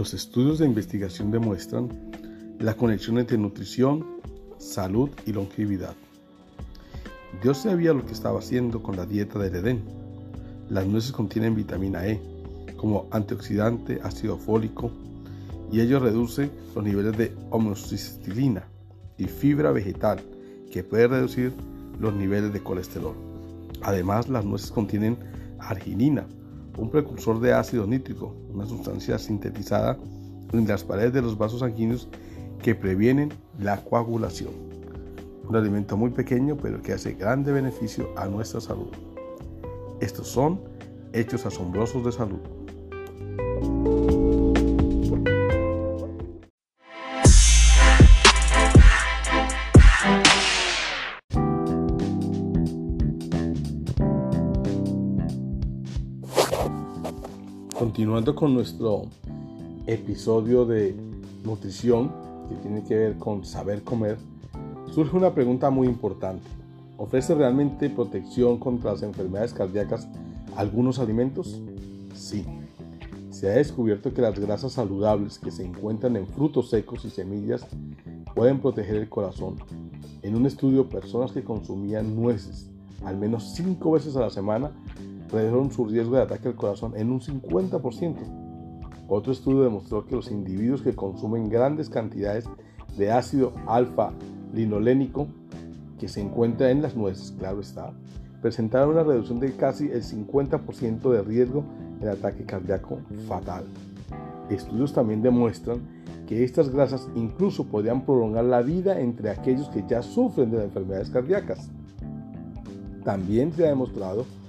Los estudios de investigación demuestran la conexión entre nutrición, salud y longevidad. Dios sabía lo que estaba haciendo con la dieta del Edén. Las nueces contienen vitamina E, como antioxidante, ácido fólico, y ello reduce los niveles de homocistilina y fibra vegetal, que puede reducir los niveles de colesterol. Además, las nueces contienen arginina, un precursor de ácido nítrico, una sustancia sintetizada en las paredes de los vasos sanguíneos que previenen la coagulación. Un alimento muy pequeño pero que hace grande beneficio a nuestra salud. Estos son hechos asombrosos de salud. Continuando con nuestro episodio de nutrición que tiene que ver con saber comer, surge una pregunta muy importante. ¿Ofrece realmente protección contra las enfermedades cardíacas algunos alimentos? Sí. Se ha descubierto que las grasas saludables que se encuentran en frutos secos y semillas pueden proteger el corazón. En un estudio, personas que consumían nueces al menos 5 veces a la semana redujeron su riesgo de ataque al corazón en un 50%. Otro estudio demostró que los individuos que consumen grandes cantidades de ácido alfa-linolénico que se encuentra en las nueces, claro está, presentaron una reducción de casi el 50% de riesgo en ataque cardíaco fatal. Estudios también demuestran que estas grasas incluso podrían prolongar la vida entre aquellos que ya sufren de enfermedades cardíacas. También se ha demostrado que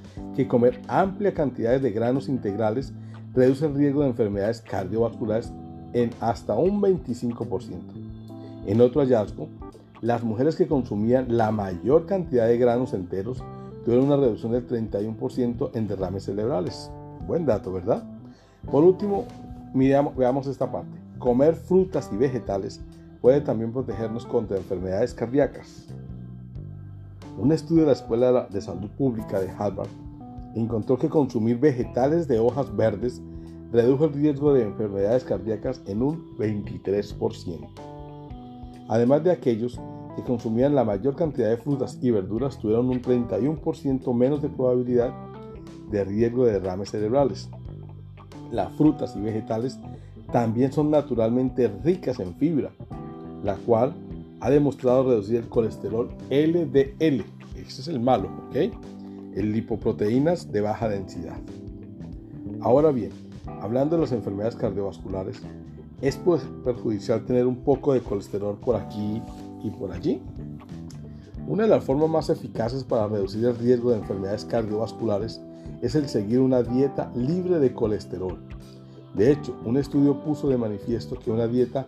comer amplia cantidades de granos integrales reduce el riesgo de enfermedades cardiovasculares en hasta un 25%. En otro hallazgo, las mujeres que consumían la mayor cantidad de granos enteros tuvieron una reducción del 31% en derrames cerebrales. Buen dato, ¿verdad? Por último, miramos, veamos esta parte. Comer frutas y vegetales puede también protegernos contra enfermedades cardíacas. Un estudio de la Escuela de Salud Pública de Harvard encontró que consumir vegetales de hojas verdes redujo el riesgo de enfermedades cardíacas en un 23%. Además de aquellos que consumían la mayor cantidad de frutas y verduras tuvieron un 31% menos de probabilidad de riesgo de derrames cerebrales. Las frutas y vegetales también son naturalmente ricas en fibra, la cual ha demostrado reducir el colesterol LDL. Ese es el malo, ¿ok? El lipoproteínas de baja densidad. Ahora bien, hablando de las enfermedades cardiovasculares, ¿es pues perjudicial tener un poco de colesterol por aquí y por allí? Una de las formas más eficaces para reducir el riesgo de enfermedades cardiovasculares es el seguir una dieta libre de colesterol. De hecho, un estudio puso de manifiesto que una dieta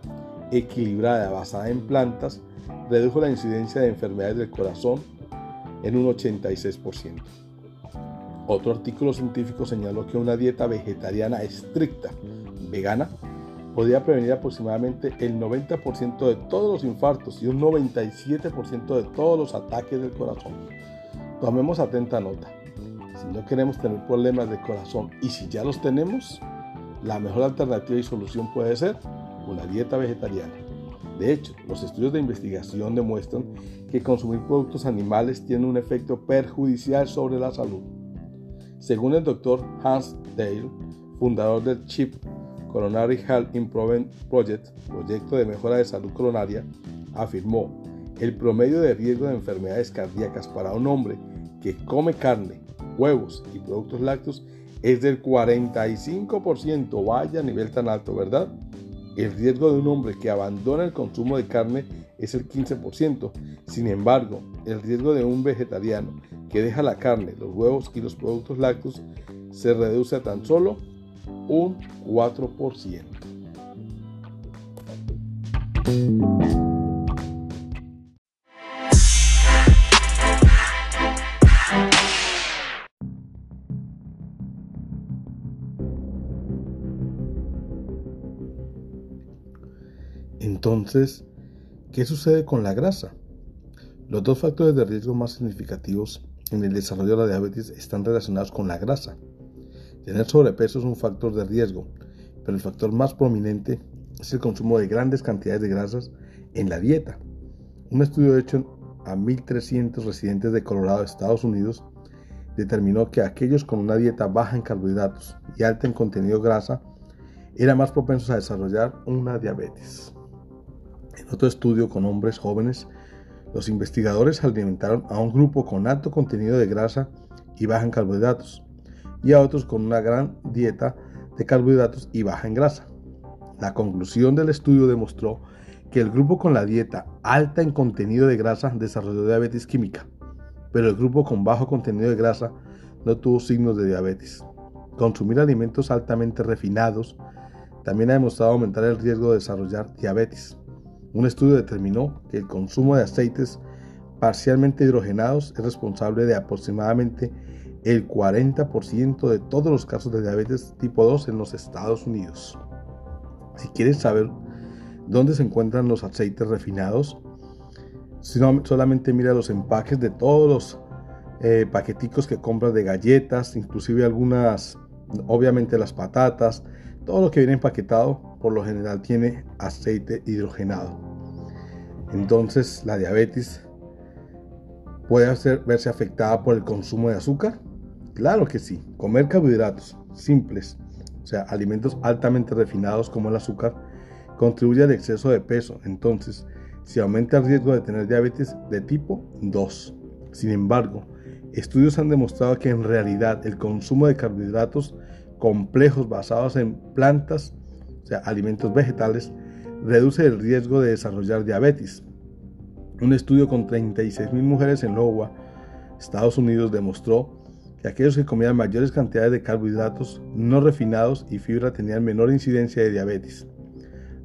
equilibrada basada en plantas redujo la incidencia de enfermedades del corazón en un 86%. Otro artículo científico señaló que una dieta vegetariana estricta, vegana, podía prevenir aproximadamente el 90% de todos los infartos y un 97% de todos los ataques del corazón. Tomemos atenta nota. Si no queremos tener problemas de corazón y si ya los tenemos, la mejor alternativa y solución puede ser una dieta vegetariana. De hecho, los estudios de investigación demuestran que consumir productos animales tiene un efecto perjudicial sobre la salud. Según el doctor Hans Dale, fundador del CHIP Coronary Health Improvement Project, proyecto de mejora de salud coronaria, afirmó, el promedio de riesgo de enfermedades cardíacas para un hombre que come carne, huevos y productos lácteos es del 45%. Vaya a nivel tan alto, ¿verdad? El riesgo de un hombre que abandona el consumo de carne es el 15%. Sin embargo, el riesgo de un vegetariano que deja la carne, los huevos y los productos lácteos se reduce a tan solo un 4%. Entonces, ¿qué sucede con la grasa? Los dos factores de riesgo más significativos en el desarrollo de la diabetes están relacionados con la grasa. Tener sobrepeso es un factor de riesgo, pero el factor más prominente es el consumo de grandes cantidades de grasas en la dieta. Un estudio hecho a 1.300 residentes de Colorado, Estados Unidos, determinó que aquellos con una dieta baja en carbohidratos y alta en contenido grasa eran más propensos a desarrollar una diabetes. En otro estudio con hombres jóvenes, los investigadores alimentaron a un grupo con alto contenido de grasa y baja en carbohidratos y a otros con una gran dieta de carbohidratos y baja en grasa. La conclusión del estudio demostró que el grupo con la dieta alta en contenido de grasa desarrolló diabetes química, pero el grupo con bajo contenido de grasa no tuvo signos de diabetes. Consumir alimentos altamente refinados también ha demostrado aumentar el riesgo de desarrollar diabetes. Un estudio determinó que el consumo de aceites parcialmente hidrogenados es responsable de aproximadamente el 40% de todos los casos de diabetes tipo 2 en los Estados Unidos. Si quieres saber dónde se encuentran los aceites refinados, solamente mira los empaques de todos los eh, paqueticos que compras de galletas, inclusive algunas, obviamente las patatas, todo lo que viene empaquetado por lo general tiene aceite hidrogenado. Entonces la diabetes puede verse afectada por el consumo de azúcar. Claro que sí, comer carbohidratos simples, o sea, alimentos altamente refinados como el azúcar, contribuye al exceso de peso. Entonces, si aumenta el riesgo de tener diabetes de tipo 2. Sin embargo, estudios han demostrado que en realidad el consumo de carbohidratos complejos basados en plantas, o sea, alimentos vegetales, reduce el riesgo de desarrollar diabetes. Un estudio con 36.000 mujeres en Iowa, Estados Unidos, demostró que aquellos que comían mayores cantidades de carbohidratos no refinados y fibra tenían menor incidencia de diabetes.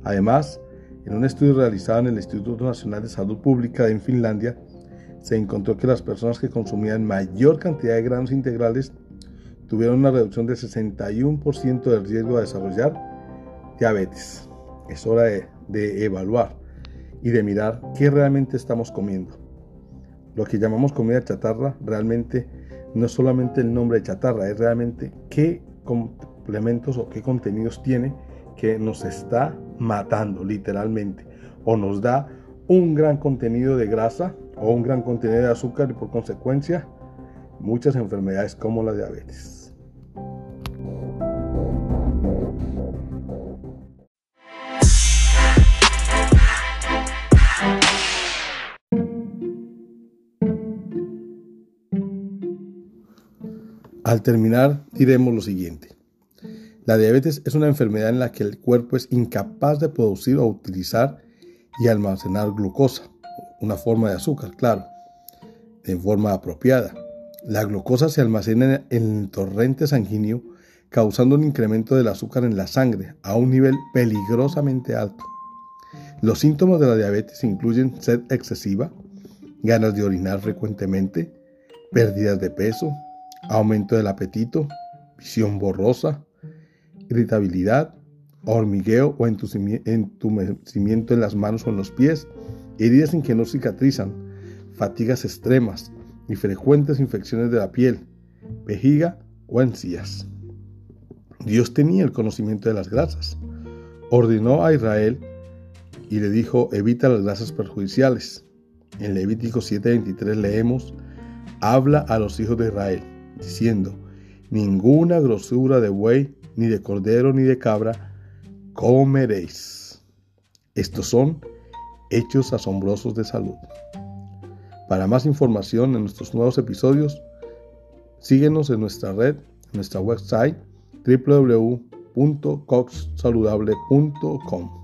Además, en un estudio realizado en el Instituto Nacional de Salud Pública en Finlandia, se encontró que las personas que consumían mayor cantidad de granos integrales tuvieron una reducción del 61% del riesgo de desarrollar diabetes. Es hora de, evaluar y de mirar qué realmente estamos comiendo. Lo que llamamos comida chatarra realmente no es solamente el nombre de chatarra, es realmente qué complementos o qué contenidos tiene que nos está matando literalmente o nos da un gran contenido de grasa o un gran contenido de azúcar y por consecuencia muchas enfermedades como la diabetes. Al terminar diremos lo siguiente. La diabetes es una enfermedad en la que el cuerpo es incapaz de producir o utilizar y almacenar glucosa, una forma de azúcar, claro, en forma apropiada. La glucosa se almacena en el torrente sanguíneo causando un incremento del azúcar en la sangre a un nivel peligrosamente alto. Los síntomas de la diabetes incluyen sed excesiva, ganas de orinar frecuentemente, pérdidas de peso, aumento del apetito, visión borrosa, irritabilidad, hormigueo o entumecimiento en las manos o en los pies, heridas en que no cicatrizan, fatigas extremas y frecuentes infecciones de la piel, vejiga o encías. Dios tenía el conocimiento de las grasas. Ordenó a Israel y le dijo, evita las grasas perjudiciales. En Levítico 7:23 leemos, habla a los hijos de Israel, diciendo, ninguna grosura de buey, ni de cordero, ni de cabra comeréis. Estos son hechos asombrosos de salud. Para más información en nuestros nuevos episodios, síguenos en nuestra red, en nuestra website www.coxsaludable.com.